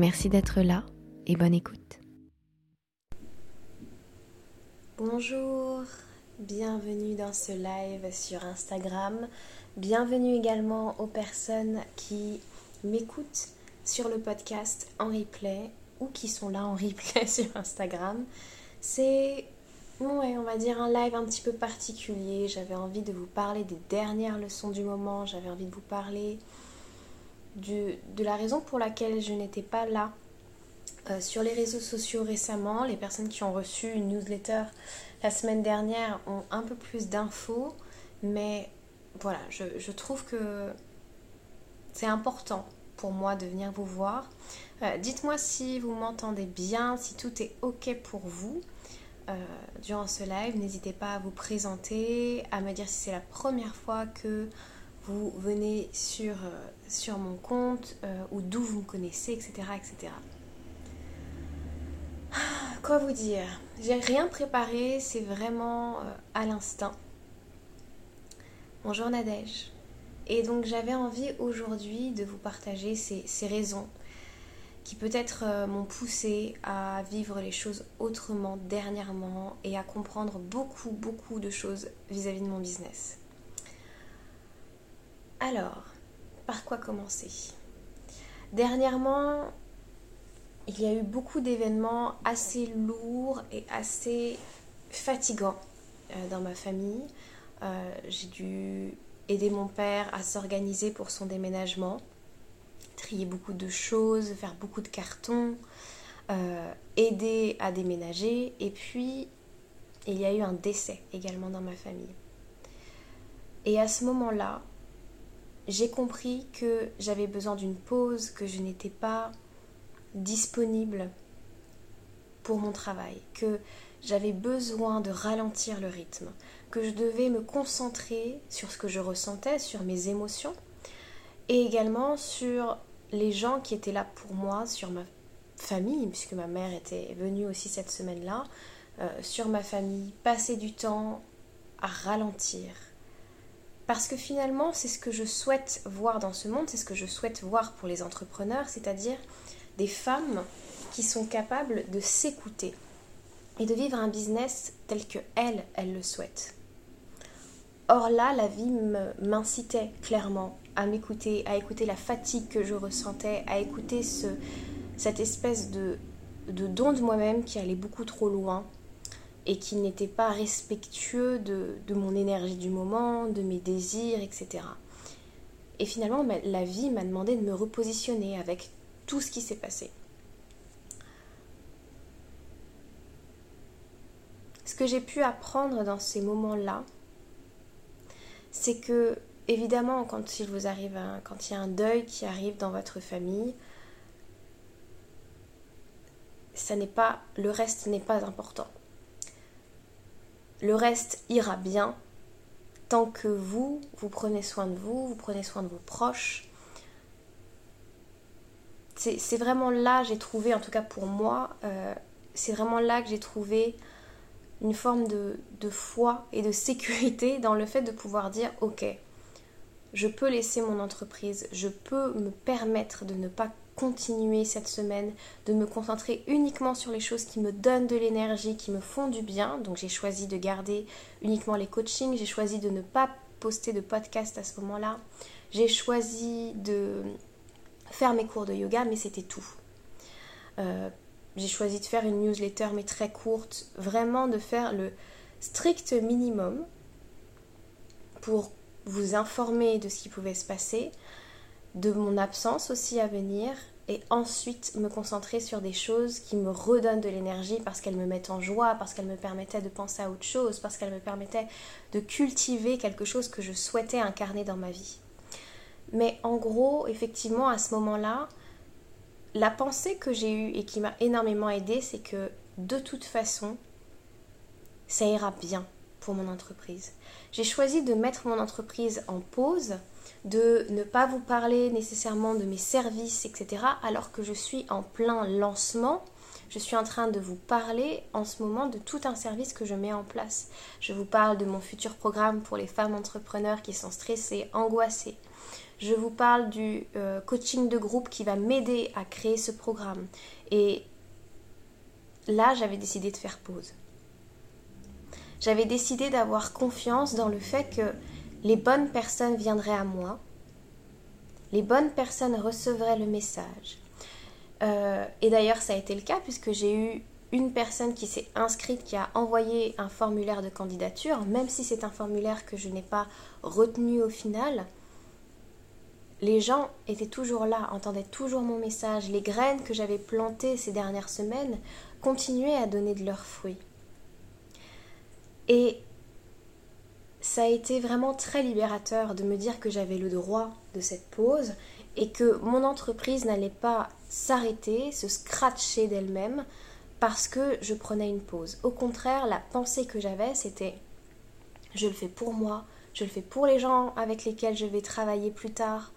Merci d'être là et bonne écoute. Bonjour, bienvenue dans ce live sur Instagram. Bienvenue également aux personnes qui m'écoutent sur le podcast en replay ou qui sont là en replay sur Instagram. C'est, ouais, on va dire un live un petit peu particulier. J'avais envie de vous parler des dernières leçons du moment. J'avais envie de vous parler de la raison pour laquelle je n'étais pas là euh, sur les réseaux sociaux récemment. Les personnes qui ont reçu une newsletter la semaine dernière ont un peu plus d'infos, mais voilà, je, trouve que c'est important pour moi de venir vous voir. Euh, dites-moi si vous m'entendez bien, si tout est ok pour vous. Euh, durant ce live, n'hésitez pas à vous présenter, à me dire si c'est la première fois que vous venez sur, euh, sur mon compte euh, ou d'où vous me connaissez, etc. etc. Ah, quoi vous dire? J'ai rien préparé, c'est vraiment euh, à l'instinct. Bonjour Nadège. Et donc j'avais envie aujourd'hui de vous partager ces, raisons qui peut-être m'ont poussé à vivre les choses autrement dernièrement et à comprendre beaucoup beaucoup de choses vis à -vis de mon business. Alors, par quoi commencer? Dernièrement, il y a eu beaucoup d'événements assez lourds et assez fatigants euh, dans ma famille. Euh, j'ai dû aider mon père à s'organiser pour son déménagement, trier beaucoup de choses, faire beaucoup de cartons, euh, aider à déménager. Et puis, il y a eu un décès également dans ma famille. Et à ce moment-là, j'ai compris que j'avais besoin d'une pause, que je n'étais pas disponible pour mon travail, que j'avais besoin de ralentir le rythme, que je devais me concentrer sur ce que je ressentais, sur mes émotions, et également sur les gens qui étaient là pour moi, sur ma famille, puisque ma mère était venue aussi cette semaine-là, euh, sur ma famille, passer du temps à ralentir, parce que finalement, c'est ce que je souhaite voir dans ce monde, c'est ce que je souhaite voir pour les entrepreneurs, c'est-à-dire des femmes qui sont capables de s'écouter et de vivre un business tel que elles, elles le souhaitent. Or là, la vie m'incitait clairement à m'écouter, à écouter la fatigue que je ressentais, à écouter ce, cette espèce de don de moi-même qui allait beaucoup trop loin, et qui n'était pas respectueux de, mon énergie du moment, de mes désirs, etc. Et finalement, la vie m'a demandé de me repositionner avec tout ce qui s'est passé. Ce que j'ai pu apprendre dans ces moments-là, c'est que, évidemment, quand il vous arrive quand il y a un deuil qui arrive dans votre famille, ça n'est pas, le reste n'est pas important. Le reste ira bien tant que vous, vous prenez soin de vous, vous prenez soin de vos proches. C'est vraiment là, j'ai trouvé, en tout cas pour moi, euh, c'est vraiment là que j'ai trouvé une forme de, de, foi et de sécurité dans le fait de pouvoir dire, ok, je peux laisser mon entreprise, je peux me permettre de ne pas continuer cette semaine, de me concentrer uniquement sur les choses qui me donnent de l'énergie, qui me font du bien. Donc j'ai choisi de garder uniquement les coachings, j'ai choisi de ne pas poster de podcast à ce moment-là, j'ai choisi de faire mes cours de yoga, mais c'était tout. Euh, j'ai choisi de faire une newsletter, mais très courte, vraiment de faire le strict minimum pour vous informer de ce qui pouvait se passer, de mon absence aussi à venir et ensuite me concentrer sur des choses qui me redonnent de l'énergie parce qu'elles me mettent en joie, parce qu'elles me permettaient de penser à autre chose, parce qu'elles me permettaient de cultiver quelque chose que je souhaitais incarner dans ma vie. Mais en gros, effectivement, à ce moment-là, la pensée que j'ai eue et qui m'a énormément aidée, c'est que de toute façon, ça ira bien pour mon entreprise. J'ai choisi de mettre mon entreprise en pause, de ne pas vous parler nécessairement de mes services, etc., alors que je suis en plein lancement. Je suis en train de vous parler en ce moment de tout un service que je mets en place. Je vous parle de mon futur programme pour les femmes entrepreneurs qui sont stressées, angoissées. Je vous parle du euh, coaching de groupe qui va m'aider à créer ce programme. Et là, j'avais décidé de faire pause. J'avais décidé d'avoir confiance dans le fait que les bonnes personnes viendraient à moi, les bonnes personnes recevraient le message. Euh, et d'ailleurs, ça a été le cas puisque j'ai eu une personne qui s'est inscrite, qui a envoyé un formulaire de candidature, même si c'est un formulaire que je n'ai pas retenu au final. Les gens étaient toujours là, entendaient toujours mon message. Les graines que j'avais plantées ces dernières semaines continuaient à donner de leurs fruits. Et ça a été vraiment très libérateur de me dire que j'avais le droit de cette pause et que mon entreprise n'allait pas s'arrêter, se scratcher d'elle-même parce que je prenais une pause. Au contraire, la pensée que j'avais, c'était je le fais pour moi, je le fais pour les gens avec lesquels je vais travailler plus tard,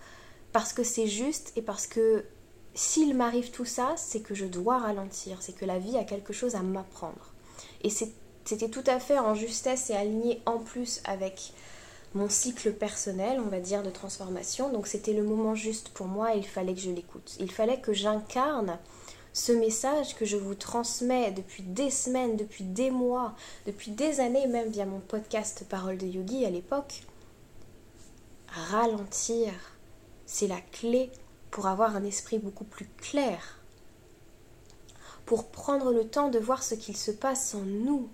parce que c'est juste et parce que s'il m'arrive tout ça, c'est que je dois ralentir, c'est que la vie a quelque chose à m'apprendre. Et c'était tout à fait en justesse et aligné en plus avec mon cycle personnel, on va dire, de transformation. Donc c'était le moment juste pour moi et il fallait que je l'écoute. Il fallait que j'incarne ce message que je vous transmets depuis des semaines, depuis des mois, depuis des années même via mon podcast Parole de Yogi à l'époque. Ralentir, c'est la clé pour avoir un esprit beaucoup plus clair, pour prendre le temps de voir ce qu'il se passe en nous,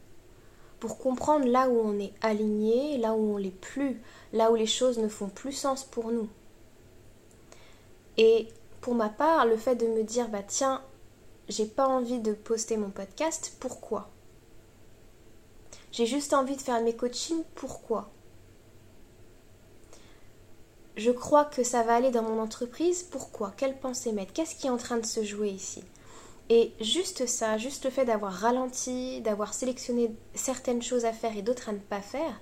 pour comprendre là où on est aligné, là où on l'est plus, là où les choses ne font plus sens pour nous. Et pour ma part, le fait de me dire bah tiens, j'ai pas envie de poster mon podcast, pourquoi? J'ai juste envie de faire mes coachings, pourquoi? Je crois que ça va aller dans mon entreprise, pourquoi? Quelle pensée mettre? Qu'est-ce qui est en train de se jouer ici? Et juste ça, juste le fait d'avoir ralenti, d'avoir sélectionné certaines choses à faire et d'autres à ne pas faire,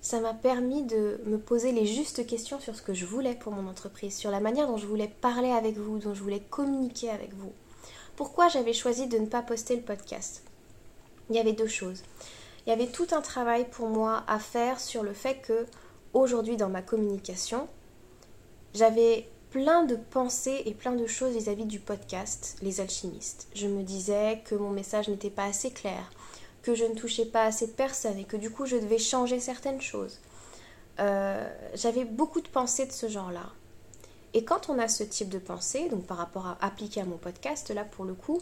ça m'a permis de me poser les justes questions sur ce que je voulais pour mon entreprise, sur la manière dont je voulais parler avec vous, dont je voulais communiquer avec vous. Pourquoi j'avais choisi de ne pas poster le podcast? Il y avait deux choses. Il y avait tout un travail pour moi à faire sur le fait que aujourd'hui dans ma communication, j'avais plein de pensées et plein de choses vis-à-vis du podcast Les Alchimistes. Je me disais que mon message n'était pas assez clair, que je ne touchais pas assez de personnes et que du coup je devais changer certaines choses. Euh, j'avais beaucoup de pensées de ce genre-là. Et quand on a ce type de pensée, donc par rapport à appliquer à mon podcast, là pour le coup,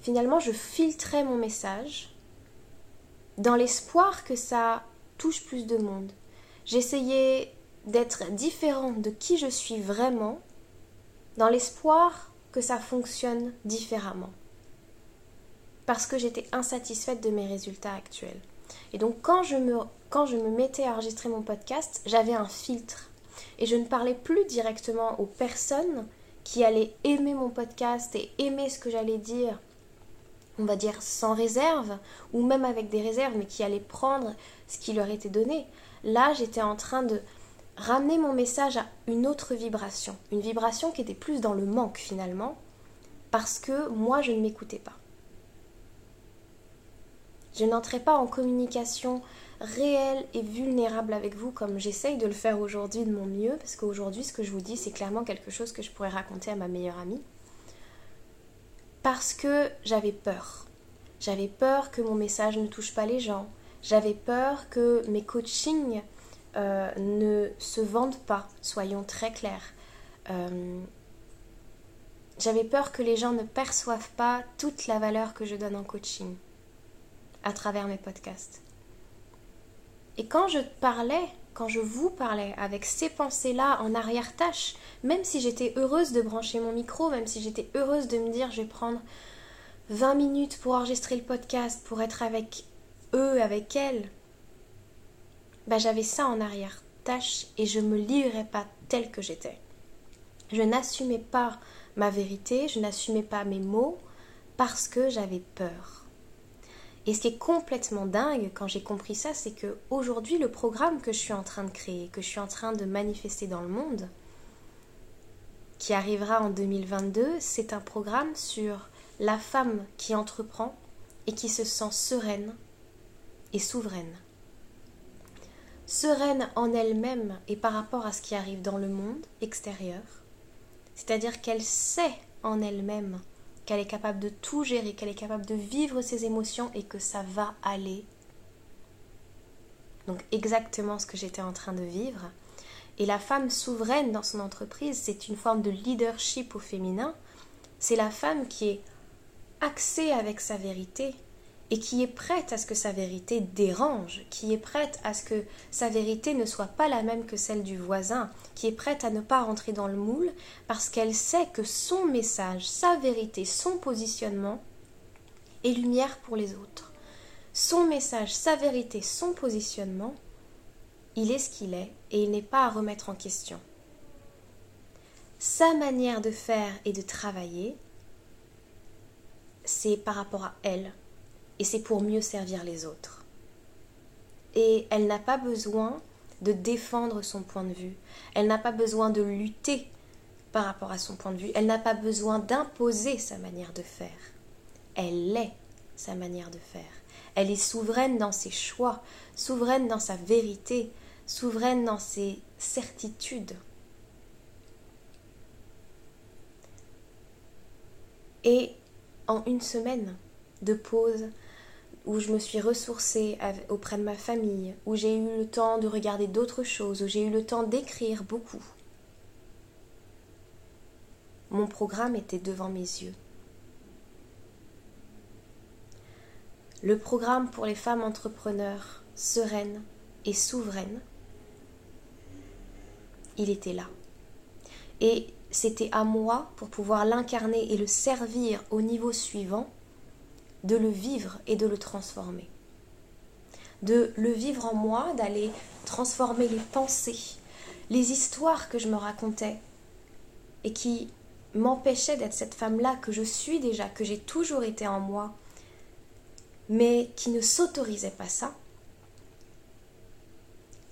finalement je filtrais mon message dans l'espoir que ça touche plus de monde. J'essayais d'être différente de qui je suis vraiment dans l'espoir que ça fonctionne différemment. Parce que j'étais insatisfaite de mes résultats actuels. Et donc quand je me, quand je me mettais à enregistrer mon podcast, j'avais un filtre. Et je ne parlais plus directement aux personnes qui allaient aimer mon podcast et aimer ce que j'allais dire, on va dire sans réserve, ou même avec des réserves, mais qui allaient prendre ce qui leur était donné. Là, j'étais en train de ramener mon message à une autre vibration, une vibration qui était plus dans le manque finalement, parce que moi je ne m'écoutais pas. Je n'entrais pas en communication réelle et vulnérable avec vous comme j'essaye de le faire aujourd'hui de mon mieux, parce qu'aujourd'hui ce que je vous dis c'est clairement quelque chose que je pourrais raconter à ma meilleure amie. Parce que j'avais peur. J'avais peur que mon message ne touche pas les gens. J'avais peur que mes coachings euh, ne se vendent pas, soyons très clairs. Euh, j'avais peur que les gens ne perçoivent pas toute la valeur que je donne en coaching à travers mes podcasts. Et quand je parlais, quand je vous parlais avec ces pensées-là en arrière-tâche, même si j'étais heureuse de brancher mon micro, même si j'étais heureuse de me dire je vais prendre 20 minutes pour enregistrer le podcast, pour être avec eux, avec elles, bah, j'avais ça en arrière tâche et je me livrais pas telle que j'étais. Je n'assumais pas ma vérité, je n'assumais pas mes mots parce que j'avais peur. Et ce qui est complètement dingue quand j'ai compris ça, c'est que aujourd'hui le programme que je suis en train de créer, que je suis en train de manifester dans le monde, qui arrivera en 2022, c'est un programme sur la femme qui entreprend et qui se sent sereine et souveraine. Sereine en elle-même et par rapport à ce qui arrive dans le monde extérieur, c'est-à-dire qu'elle sait en elle-même qu'elle est capable de tout gérer, qu'elle est capable de vivre ses émotions et que ça va aller. Donc exactement ce que j'étais en train de vivre. Et la femme souveraine dans son entreprise, c'est une forme de leadership au féminin. C'est la femme qui est axée avec sa vérité, et qui est prête à ce que sa vérité dérange, qui est prête à ce que sa vérité ne soit pas la même que celle du voisin, qui est prête à ne pas rentrer dans le moule parce qu'elle sait que son message, sa vérité, son positionnement est lumière pour les autres. Son message, sa vérité, son positionnement, il est ce qu'il est et il n'est pas à remettre en question. Sa manière de faire et de travailler, c'est par rapport à elle, et c'est pour mieux servir les autres. Et elle n'a pas besoin de défendre son point de vue, elle n'a pas besoin de lutter par rapport à son point de vue, elle n'a pas besoin d'imposer sa manière de faire. Elle est sa manière de faire. Elle est souveraine dans ses choix, souveraine dans sa vérité, souveraine dans ses certitudes. Et en une semaine de pause, où je me suis ressourcée auprès de ma famille, où j'ai eu le temps de regarder d'autres choses, où j'ai eu le temps d'écrire beaucoup. Mon programme était devant mes yeux. Le programme pour les femmes entrepreneurs sereines et souveraines, il était là. Et c'était à moi, pour pouvoir l'incarner et le servir au niveau suivant, de le vivre et de le transformer. De le vivre en moi, d'aller transformer les pensées, les histoires que je me racontais et qui m'empêchaient d'être cette femme-là que je suis déjà, que j'ai toujours été en moi, mais qui ne s'autorisait pas ça.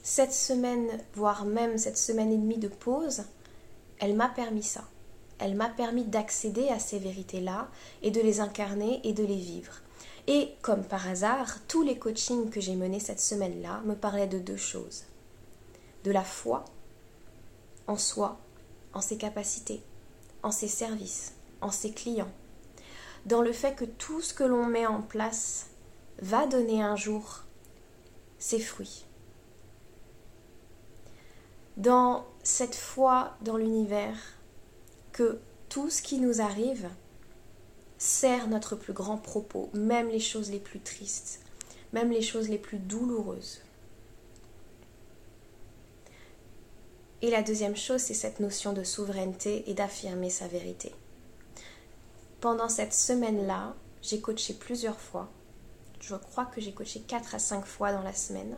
Cette semaine, voire même cette semaine et demie de pause, elle m'a permis ça elle m'a permis d'accéder à ces vérités-là et de les incarner et de les vivre. Et comme par hasard, tous les coachings que j'ai menés cette semaine-là me parlaient de deux choses. De la foi en soi, en ses capacités, en ses services, en ses clients. Dans le fait que tout ce que l'on met en place va donner un jour ses fruits. Dans cette foi dans l'univers, que tout ce qui nous arrive sert notre plus grand propos, même les choses les plus tristes, même les choses les plus douloureuses. Et la deuxième chose, c'est cette notion de souveraineté et d'affirmer sa vérité. Pendant cette semaine-là, j'ai coaché plusieurs fois. Je crois que j'ai coaché 4 à 5 fois dans la semaine.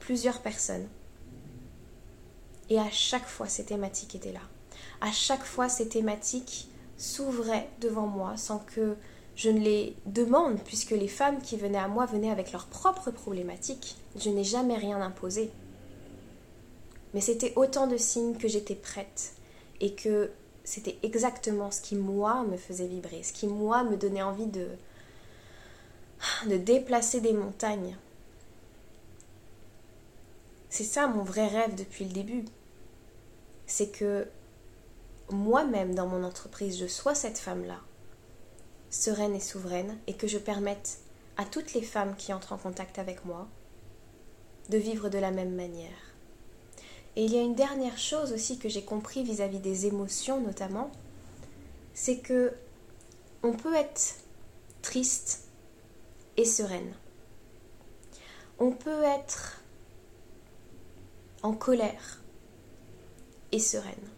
Plusieurs personnes. Et à chaque fois, ces thématiques étaient là à chaque fois ces thématiques s'ouvraient devant moi sans que je ne les demande, puisque les femmes qui venaient à moi venaient avec leurs propres problématiques. Je n'ai jamais rien imposé. Mais c'était autant de signes que j'étais prête et que c'était exactement ce qui, moi, me faisait vibrer, ce qui, moi, me donnait envie de, de déplacer des montagnes. C'est ça mon vrai rêve depuis le début. C'est que moi-même dans mon entreprise, je sois cette femme-là, sereine et souveraine, et que je permette à toutes les femmes qui entrent en contact avec moi de vivre de la même manière. Et il y a une dernière chose aussi que j'ai compris vis-à-vis des émotions notamment, c'est que on peut être triste et sereine. On peut être en colère et sereine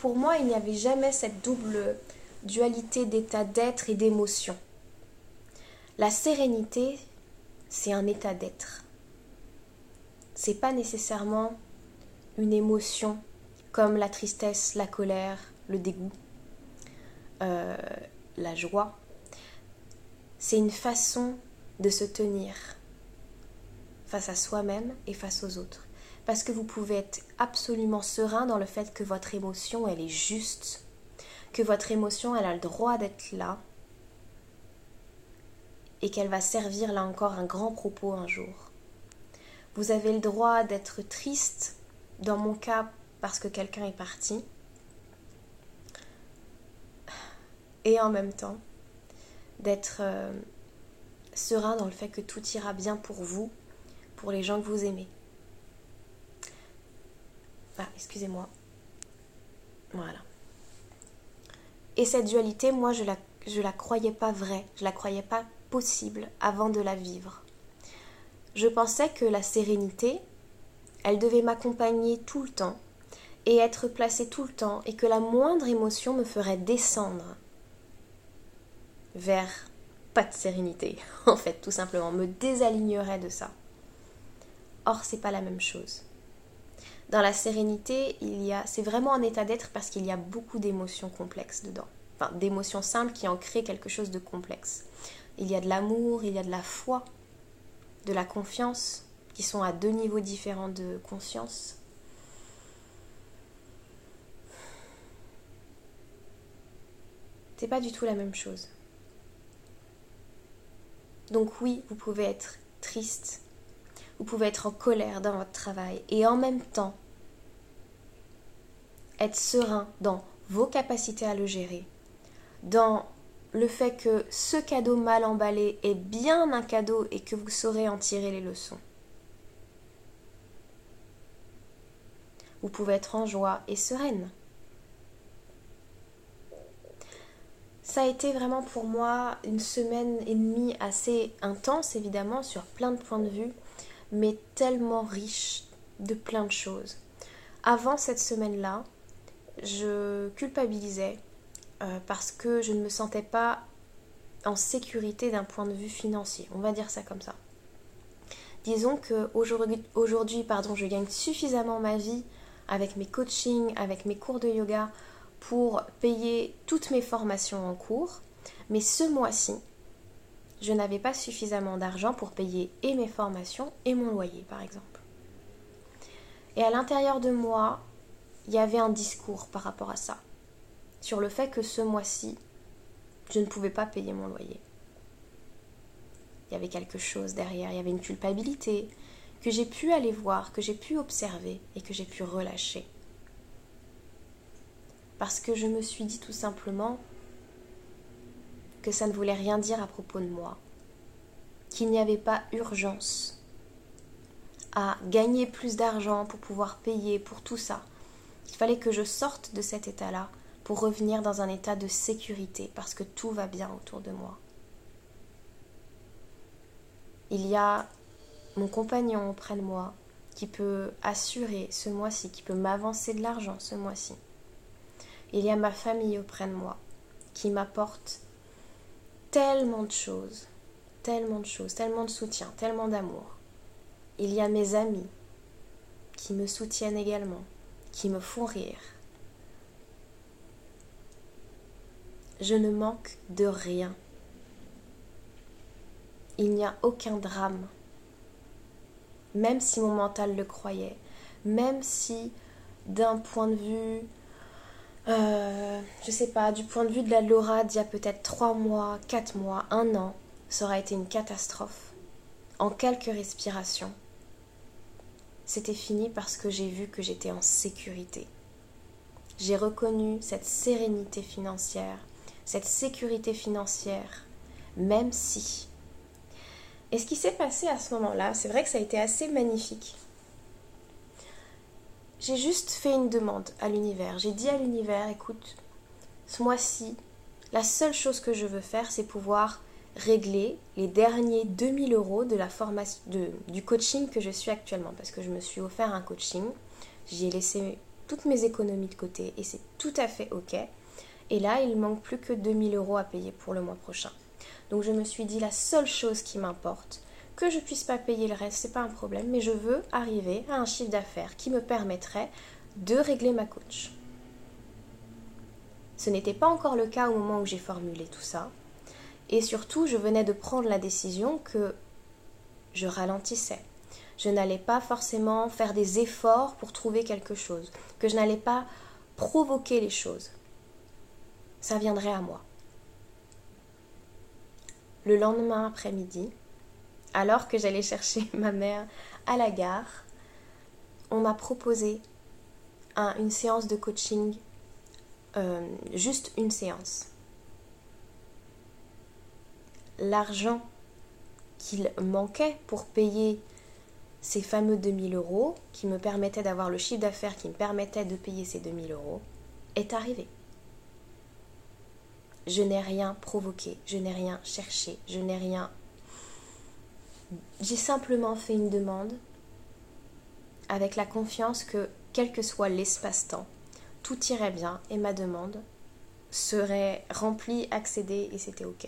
pour moi, il n'y avait jamais cette double dualité d'état d'être et d'émotion. La sérénité, c'est un état d'être. C'est pas nécessairement une émotion comme la tristesse, la colère, le dégoût, euh, la joie. C'est une façon de se tenir face à soi-même et face aux autres. Parce que vous pouvez être absolument serein dans le fait que votre émotion, elle est juste, que votre émotion, elle a le droit d'être là, et qu'elle va servir là encore un grand propos un jour. Vous avez le droit d'être triste, dans mon cas parce que quelqu'un est parti, et en même temps d'être euh, serein dans le fait que tout ira bien pour vous, pour les gens que vous aimez. Ah, excusez-moi. Voilà. Et cette dualité, moi, je la, je la croyais pas vraie, je la croyais pas possible avant de la vivre. Je pensais que la sérénité, elle devait m'accompagner tout le temps et être placée tout le temps et que la moindre émotion me ferait descendre vers pas de sérénité, en fait, tout simplement, me désalignerait de ça. Or, c'est pas la même chose. Dans la sérénité, il y a, c'est vraiment un état d'être parce qu'il y a beaucoup d'émotions complexes dedans. Enfin, d'émotions simples qui en créent quelque chose de complexe. Il y a de l'amour, il y a de la foi, de la confiance, qui sont à deux niveaux différents de conscience. C'est pas du tout la même chose. Donc oui, vous pouvez être triste, vous pouvez être en colère dans votre travail et en même temps être serein dans vos capacités à le gérer, dans le fait que ce cadeau mal emballé est bien un cadeau et que vous saurez en tirer les leçons. Vous pouvez être en joie et sereine. Ça a été vraiment pour moi une semaine et demie assez intense, évidemment, sur plein de points de vue, mais tellement riche de plein de choses. Avant cette semaine-là, je culpabilisais euh, parce que je ne me sentais pas en sécurité d'un point de vue financier. On va dire ça comme ça. Disons que aujourd'hui, pardon, je gagne suffisamment ma vie avec mes coachings, avec mes cours de yoga pour payer toutes mes formations en cours. Mais ce mois-ci, je n'avais pas suffisamment d'argent pour payer et mes formations et mon loyer, par exemple. Et à l'intérieur de moi, il y avait un discours par rapport à ça sur le fait que ce mois-ci, je ne pouvais pas payer mon loyer. Il y avait quelque chose derrière, il y avait une culpabilité que j'ai pu aller voir, que j'ai pu observer et que j'ai pu relâcher. Parce que je me suis dit tout simplement que ça ne voulait rien dire à propos de moi, qu'il n'y avait pas urgence à gagner plus d'argent pour pouvoir payer pour tout ça. Il fallait que je sorte de cet état-là pour revenir dans un état de sécurité parce que tout va bien autour de moi. Il y a mon compagnon auprès de moi qui peut assurer ce mois-ci, qui peut m'avancer de l'argent ce mois-ci. Il y a ma famille auprès de moi qui m'apporte tellement de choses, tellement de choses, tellement de soutien, tellement d'amour. Il y a mes amis qui me soutiennent également, qui me font rire, je ne manque de rien. Il n'y a aucun drame. Même si mon mental le croyait, même si d'un point de vue, euh, je sais pas, du point de vue de la Laura d'il y a peut-être trois mois, quatre mois, un an, ça aurait été une catastrophe. En quelques respirations, c'était fini parce que j'ai vu que j'étais en sécurité. J'ai reconnu cette sérénité financière, cette sécurité financière, même si. Et ce qui s'est passé à ce moment-là, c'est vrai que ça a été assez magnifique. J'ai juste fait une demande à l'univers. J'ai dit à l'univers, écoute, ce mois-ci, la seule chose que je veux faire, c'est pouvoir régler les derniers 2000 euros de la formation, de, du coaching que je suis actuellement. Parce que je me suis offert un coaching, j'y ai laissé toutes mes économies de côté et c'est tout à fait ok. Et là, il manque plus que 2000 euros à payer pour le mois prochain. Donc je me suis dit la seule chose qui m'importe, que je puisse pas payer le reste, c'est pas un problème, mais je veux arriver à un chiffre d'affaires qui me permettrait de régler ma coach. Ce n'était pas encore le cas au moment où j'ai formulé tout ça. Et surtout, je venais de prendre la décision que je ralentissais. Je n'allais pas forcément faire des efforts pour trouver quelque chose, que je n'allais pas provoquer les choses. Ça viendrait à moi. Le lendemain après-midi, alors que j'allais chercher ma mère à la gare, on m'a proposé une séance de coaching, euh, juste une séance. L'argent qu'il manquait pour payer ces fameux 2000 euros, qui me permettaient d'avoir le chiffre d'affaires qui me permettait de payer ces 2000 euros, est arrivé. Je n'ai rien provoqué, je n'ai rien cherché, je n'ai rien... J'ai simplement fait une demande avec la confiance que, quel que soit l'espace-temps, tout irait bien et ma demande serait remplie, accédée et c'était OK.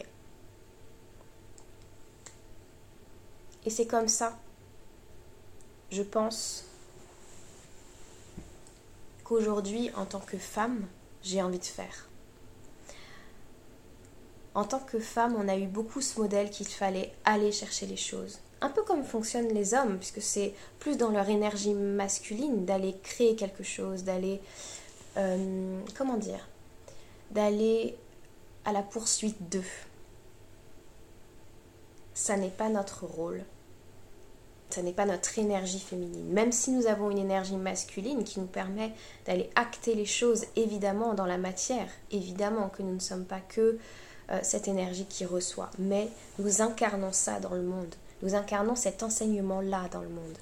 Et c'est comme ça, je pense, qu'aujourd'hui, en tant que femme, j'ai envie de faire. En tant que femme, on a eu beaucoup ce modèle qu'il fallait aller chercher les choses. Un peu comme fonctionnent les hommes, puisque c'est plus dans leur énergie masculine d'aller créer quelque chose, d'aller... Euh, comment dire D'aller à la poursuite d'eux. Ça n'est pas notre rôle. Ça n'est pas notre énergie féminine. Même si nous avons une énergie masculine qui nous permet d'aller acter les choses, évidemment, dans la matière, évidemment que nous ne sommes pas que euh, cette énergie qui reçoit. Mais nous incarnons ça dans le monde. Nous incarnons cet enseignement-là dans le monde.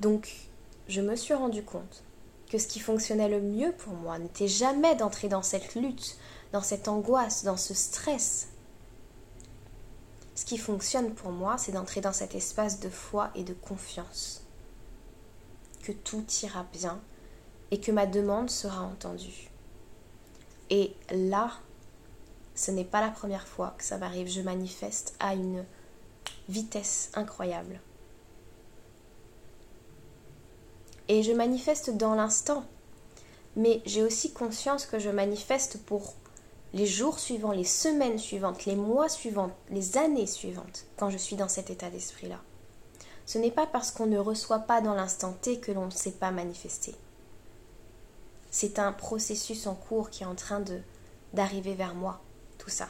Donc, je me suis rendu compte que ce qui fonctionnait le mieux pour moi n'était jamais d'entrer dans cette lutte, dans cette angoisse, dans ce stress. Ce qui fonctionne pour moi, c'est d'entrer dans cet espace de foi et de confiance. Que tout ira bien et que ma demande sera entendue. Et là, ce n'est pas la première fois que ça m'arrive. Je manifeste à une vitesse incroyable. Et je manifeste dans l'instant. Mais j'ai aussi conscience que je manifeste pour les jours suivants, les semaines suivantes, les mois suivants, les années suivantes, quand je suis dans cet état d'esprit-là. Ce n'est pas parce qu'on ne reçoit pas dans l'instant T que l'on ne sait pas manifester. C'est un processus en cours qui est en train de d'arriver vers moi, tout ça.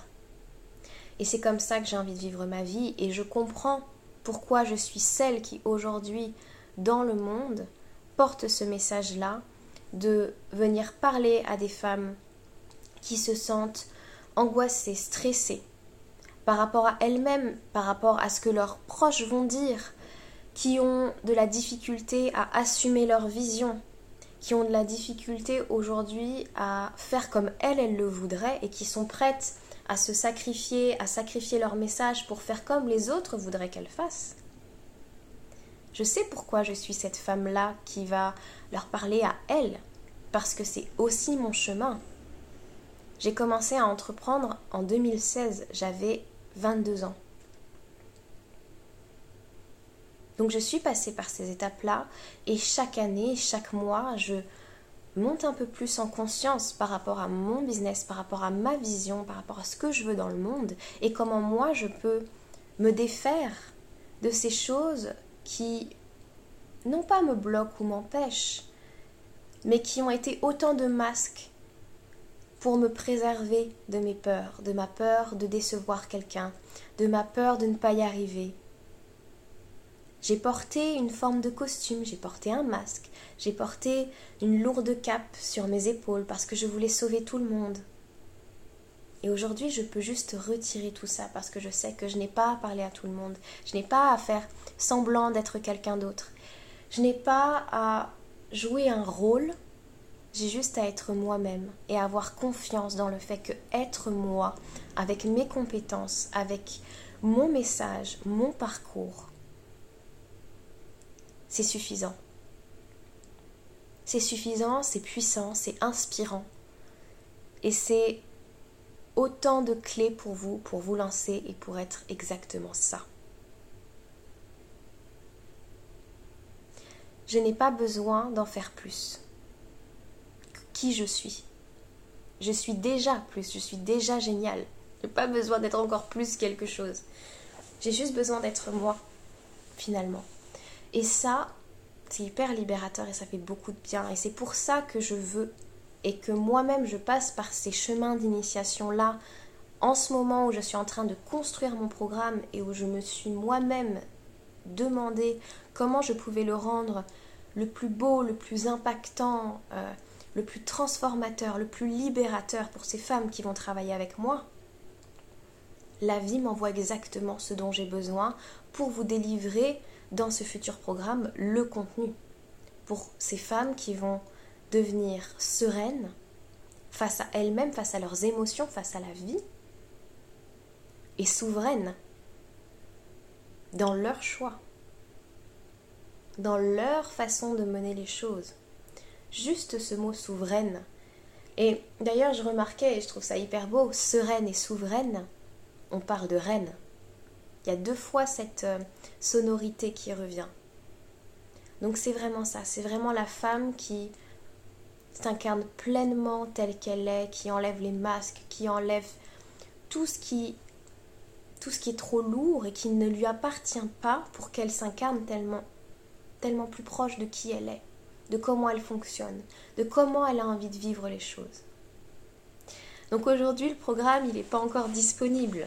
Et c'est comme ça que j'ai envie de vivre ma vie et je comprends pourquoi je suis celle qui aujourd'hui dans le monde porte ce message-là de venir parler à des femmes qui se sentent angoissées, stressées par rapport à elles-mêmes, par rapport à ce que leurs proches vont dire, qui ont de la difficulté à assumer leur vision, qui ont de la difficulté aujourd'hui à faire comme elles, elles le voudraient et qui sont prêtes à se sacrifier, à sacrifier leur message pour faire comme les autres voudraient qu'elles fassent. Je sais pourquoi je suis cette femme-là qui va leur parler à elles, parce que c'est aussi mon chemin. J'ai commencé à entreprendre en 2016, j'avais 22 ans. Donc je suis passée par ces étapes-là et chaque année, chaque mois, je monte un peu plus en conscience par rapport à mon business, par rapport à ma vision, par rapport à ce que je veux dans le monde et comment moi je peux me défaire de ces choses qui non pas me bloquent ou m'empêchent, mais qui ont été autant de masques pour me préserver de mes peurs, de ma peur de décevoir quelqu'un, de ma peur de ne pas y arriver, j'ai porté une forme de costume, j'ai porté un masque, j'ai porté une lourde cape sur mes épaules parce que je voulais sauver tout le monde. Et aujourd'hui, je peux juste retirer tout ça parce que je sais que je n'ai pas à parler à tout le monde, je n'ai pas à faire semblant d'être quelqu'un d'autre, je n'ai pas à jouer un rôle, j'ai juste à être moi-même et à avoir confiance dans le fait que être moi, avec mes compétences, avec mon message, mon parcours, c'est suffisant. C'est suffisant, c'est puissant, c'est inspirant. Et c'est autant de clés pour vous, pour vous lancer et pour être exactement ça. je n'ai pas besoin d'en faire plus. Qui je suis? Je suis déjà plus, je suis déjà génial. Je n'ai pas besoin d'être encore plus quelque chose. J'ai juste besoin d'être moi, finalement. Et ça, c'est hyper libérateur et ça fait beaucoup de bien. Et c'est pour ça que je veux et que moi-même je passe par ces chemins d'initiation-là en ce moment où je suis en train de construire mon programme et où je me suis moi-même demandé comment je pouvais le rendre le plus beau, le plus impactant, euh, le plus transformateur, le plus libérateur pour ces femmes qui vont travailler avec moi, la vie m'envoie exactement ce dont j'ai besoin pour vous délivrer dans ce futur programme le contenu. Pour ces femmes qui vont devenir sereines face à elles-mêmes, face à leurs émotions, face à la vie, et souveraines dans leur choix, dans leur façon de mener les choses. Juste ce mot souveraine. Et d'ailleurs, je remarquais, et je trouve ça hyper beau, sereine et souveraine, on parle de reine. Il y a deux fois cette euh, sonorité qui revient. Donc c'est vraiment ça, c'est vraiment la femme qui s'incarne pleinement telle qu'elle est, qui enlève les masques, qui enlève tout ce qui tout ce qui est trop lourd et qui ne lui appartient pas pour qu'elle s'incarne tellement tellement plus proche de qui elle est, de comment elle fonctionne, de comment elle a envie de vivre les choses. Donc aujourd'hui, le programme, il n'est pas encore disponible.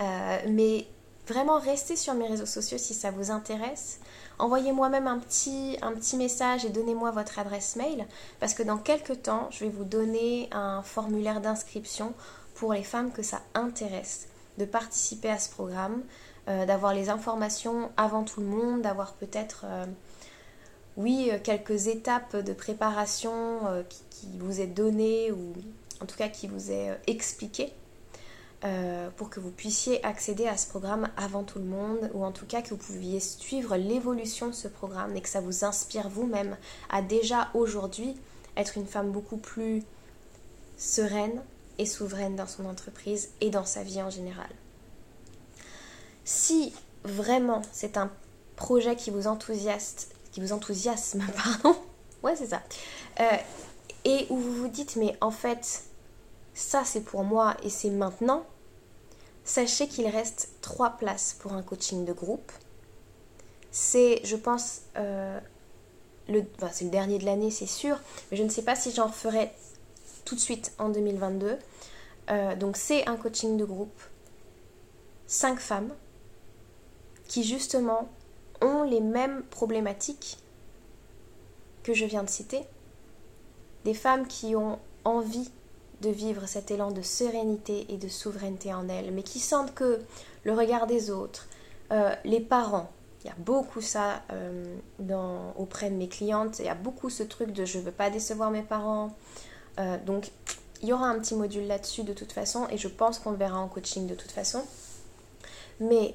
Euh, mais vraiment, restez sur mes réseaux sociaux si ça vous intéresse. Envoyez-moi même un petit, message et donnez-moi votre adresse mail parce que dans quelques temps, je vais vous donner un formulaire d'inscription pour les femmes que ça intéresse de participer à ce programme, euh, d'avoir les informations avant tout le monde, d'avoir peut-être, euh, oui, quelques étapes de préparation qui, qui, vous est données ou en tout cas qui vous est expliquées euh, pour que vous puissiez accéder à ce programme avant tout le monde, ou en tout cas que vous pouviez suivre l'évolution de ce programme et que ça vous inspire vous-même à déjà aujourd'hui être une femme beaucoup plus sereine et souveraine dans son entreprise et dans sa vie en général. Si vraiment c'est un projet qui vous enthousiaste, qui vous enthousiasme, pardon, ouais c'est ça, euh, et où vous vous dites mais en fait ça c'est pour moi et c'est maintenant, Sachez qu'il reste trois places pour un coaching de groupe. C'est, je pense, euh, le, c'est le dernier de l'année, c'est sûr, mais je ne sais pas si j'en referai tout de suite en 2022. Euh, donc c'est un coaching de groupe, cinq femmes qui justement ont les mêmes problématiques que je viens de citer. Des femmes qui ont envie vivre cet élan de sérénité et de souveraineté en elles, mais qui sentent que le regard des autres, euh, les parents, il y a beaucoup ça euh, auprès de mes clientes, il y a beaucoup ce truc de je veux pas décevoir mes parents. Euh, donc il y aura un petit module là-dessus de toute façon et je pense qu'on le verra en coaching de toute façon. Mais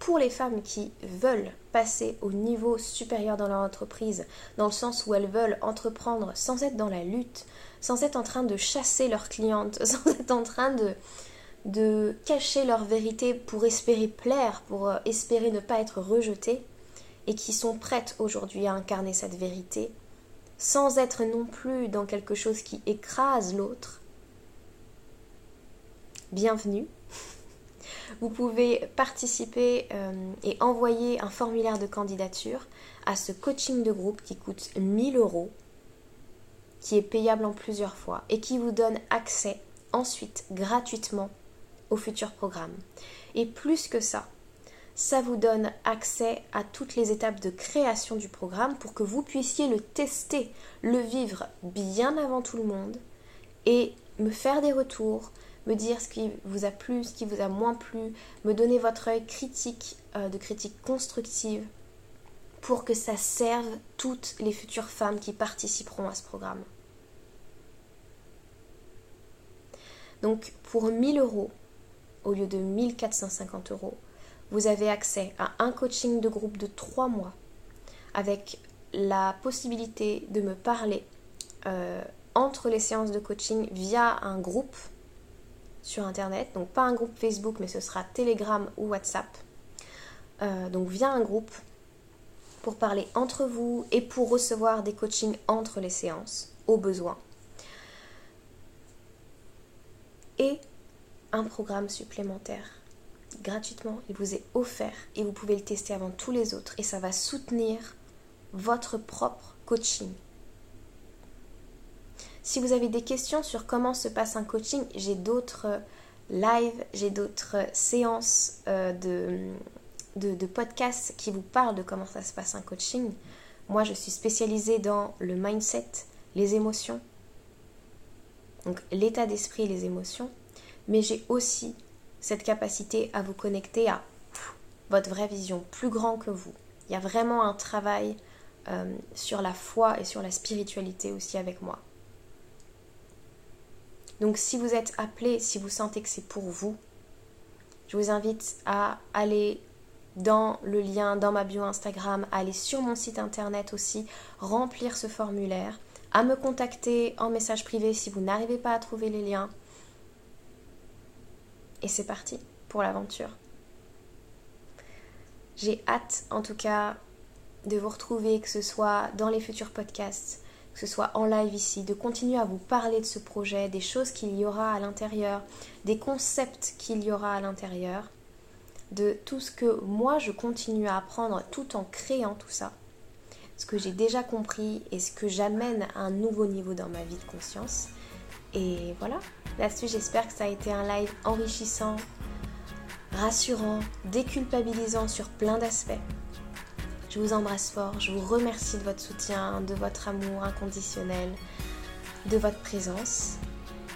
pour les femmes qui veulent passer au niveau supérieur dans leur entreprise, dans le sens où elles veulent entreprendre sans être dans la lutte, sans être en train de chasser leurs clientes, sans être en train de, de cacher leur vérité pour espérer plaire, pour euh, espérer ne pas être rejetées, et qui sont prêtes aujourd'hui à incarner cette vérité, sans être non plus dans quelque chose qui écrase l'autre. Bienvenue. Vous pouvez participer euh, et envoyer un formulaire de candidature à ce coaching de groupe qui coûte 1000 euros qui est payable en plusieurs fois et qui vous donne accès ensuite gratuitement au futur programme. Et plus que ça, ça vous donne accès à toutes les étapes de création du programme pour que vous puissiez le tester, le vivre bien avant tout le monde et me faire des retours, me dire ce qui vous a plu, ce qui vous a moins plu, me donner votre œil critique, euh, de critique constructive pour que ça serve toutes les futures femmes qui participeront à ce programme. Donc pour 1000 euros, au lieu de 1450 euros, vous avez accès à un coaching de groupe de 3 mois avec la possibilité de me parler euh, entre les séances de coaching via un groupe sur Internet. Donc pas un groupe Facebook, mais ce sera Telegram ou WhatsApp. Euh, donc via un groupe pour parler entre vous et pour recevoir des coachings entre les séances, au besoin. Et un programme supplémentaire gratuitement, il vous est offert et vous pouvez le tester avant tous les autres et ça va soutenir votre propre coaching. Si vous avez des questions sur comment se passe un coaching, j'ai d'autres lives, j'ai d'autres séances euh, de, de, podcasts qui vous parlent de comment ça se passe un coaching. Moi, je suis spécialisée dans le mindset, les émotions, donc l'état d'esprit et les émotions, mais j'ai aussi cette capacité à vous connecter à votre vraie vision, plus grand que vous. Il y a vraiment un travail euh, sur la foi et sur la spiritualité aussi avec moi. Donc si vous êtes appelé, si vous sentez que c'est pour vous, je vous invite à aller dans le lien dans ma bio Instagram, à aller sur mon site internet aussi, remplir ce formulaire, à me contacter en message privé si vous n'arrivez pas à trouver les liens. Et c'est parti pour l'aventure. J'ai hâte en tout cas de vous retrouver, que ce soit dans les futurs podcasts, que ce soit en live ici, de continuer à vous parler de ce projet, des choses qu'il y aura à l'intérieur, des concepts qu'il y aura à l'intérieur, de tout ce que moi je continue à apprendre tout en créant tout ça, ce que j'ai déjà compris et ce que j'amène à un nouveau niveau dans ma vie de conscience. Et voilà, là-dessus j'espère que ça a été un live enrichissant, rassurant, déculpabilisant sur plein d'aspects. Je vous embrasse fort, je vous remercie de votre soutien, de votre amour inconditionnel, de votre présence.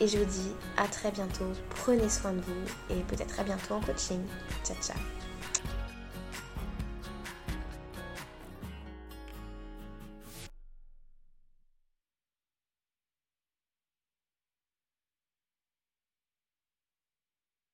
Et je vous dis à très bientôt, prenez soin de vous et peut-être à bientôt en coaching. Ciao ciao